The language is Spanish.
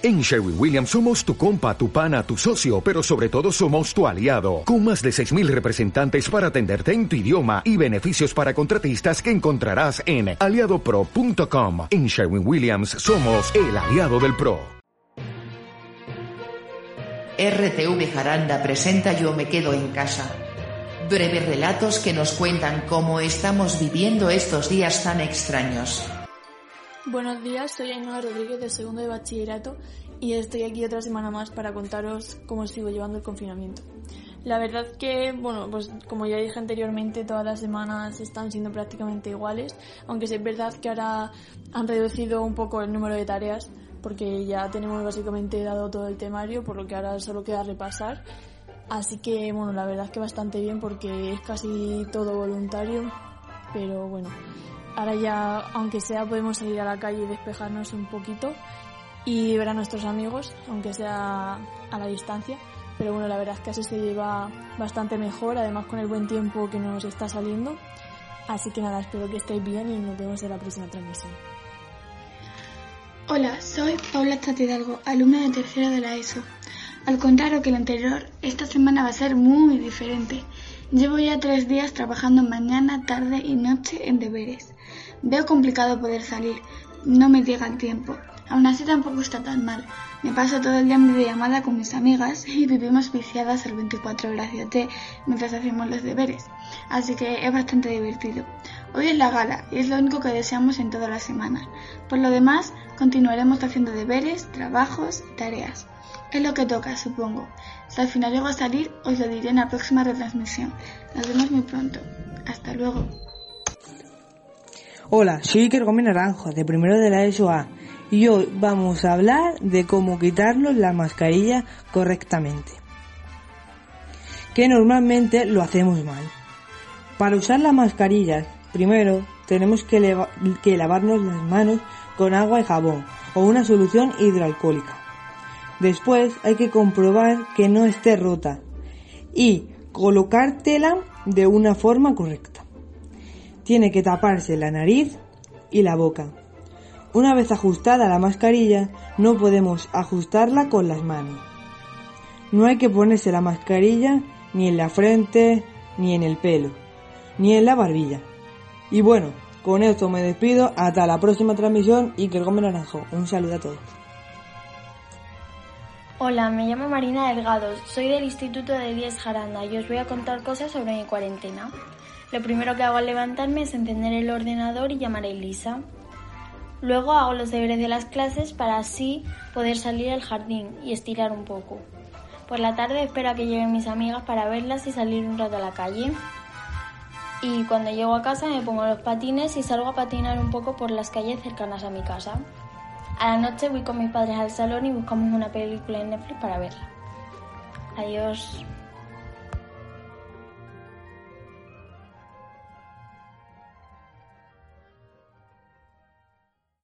En Sherwin Williams somos tu compa, tu pana, tu socio, pero sobre todo somos tu aliado, con más de 6.000 representantes para atenderte en tu idioma y beneficios para contratistas que encontrarás en aliadopro.com. En Sherwin Williams somos el aliado del PRO. RTV Jaranda presenta Yo me quedo en casa. Breves relatos que nos cuentan cómo estamos viviendo estos días tan extraños. Buenos días, soy Ainhoa Rodríguez de segundo de bachillerato y estoy aquí otra semana más para contaros cómo sigo llevando el confinamiento. La verdad que, bueno, pues como ya dije anteriormente, todas las semanas están siendo prácticamente iguales, aunque es verdad que ahora han reducido un poco el número de tareas porque ya tenemos básicamente dado todo el temario, por lo que ahora solo queda repasar. Así que, bueno, la verdad que bastante bien porque es casi todo voluntario, pero bueno, ahora ya, aunque sea, podemos salir a la calle y despejarnos un poquito y ver a nuestros amigos, aunque sea a la distancia. Pero bueno, la verdad es que así se lleva bastante mejor, además con el buen tiempo que nos está saliendo. Así que nada, espero que estéis bien y nos vemos en la próxima transmisión. Hola, soy Paula Hidalgo, alumna de tercera de la ESO. Al contrario que el anterior, esta semana va a ser muy diferente. Llevo ya tres días trabajando mañana, tarde y noche en deberes. Veo complicado poder salir, no me llega el tiempo. Aún así tampoco está tan mal. Me paso todo el día en videollamada con mis amigas y vivimos viciadas al 24 horas de mientras hacemos los deberes. Así que es bastante divertido. Hoy es la gala y es lo único que deseamos en toda la semana. Por lo demás, continuaremos haciendo deberes, trabajos, tareas. Es lo que toca, supongo. Si al final llego a salir, os lo diré en la próxima retransmisión. Nos vemos muy pronto. Hasta luego. Hola, soy Iker Gómez Naranjo, de primero de la ESO A, y hoy vamos a hablar de cómo quitarnos la mascarilla correctamente. Que normalmente lo hacemos mal. Para usar las mascarillas, primero tenemos que, lavarnos las manos con agua y jabón o una solución hidroalcohólica. Después hay que comprobar que no esté rota y colocártela de una forma correcta. Tiene que taparse la nariz y la boca. Una vez ajustada la mascarilla, no podemos ajustarla con las manos. No hay que ponerse la mascarilla ni en la frente, ni en el pelo, ni en la barbilla. Y bueno, con esto me despido. Hasta la próxima transmisión y que el Gómez Naranjo. Un saludo a todos. Hola, me llamo Marina Delgado, soy del Instituto de Diez Jaranda y os voy a contar cosas sobre mi cuarentena. Lo primero que hago al levantarme es encender el ordenador y llamar a Elisa. Luego hago los deberes de las clases para así poder salir al jardín y estirar un poco. Por la tarde espero que lleguen mis amigas para verlas y salir un rato a la calle. Y cuando llego a casa me pongo los patines y salgo a patinar un poco por las calles cercanas a mi casa. A la noche voy con mis padres al salón y buscamos una película en Netflix para verla. Adiós.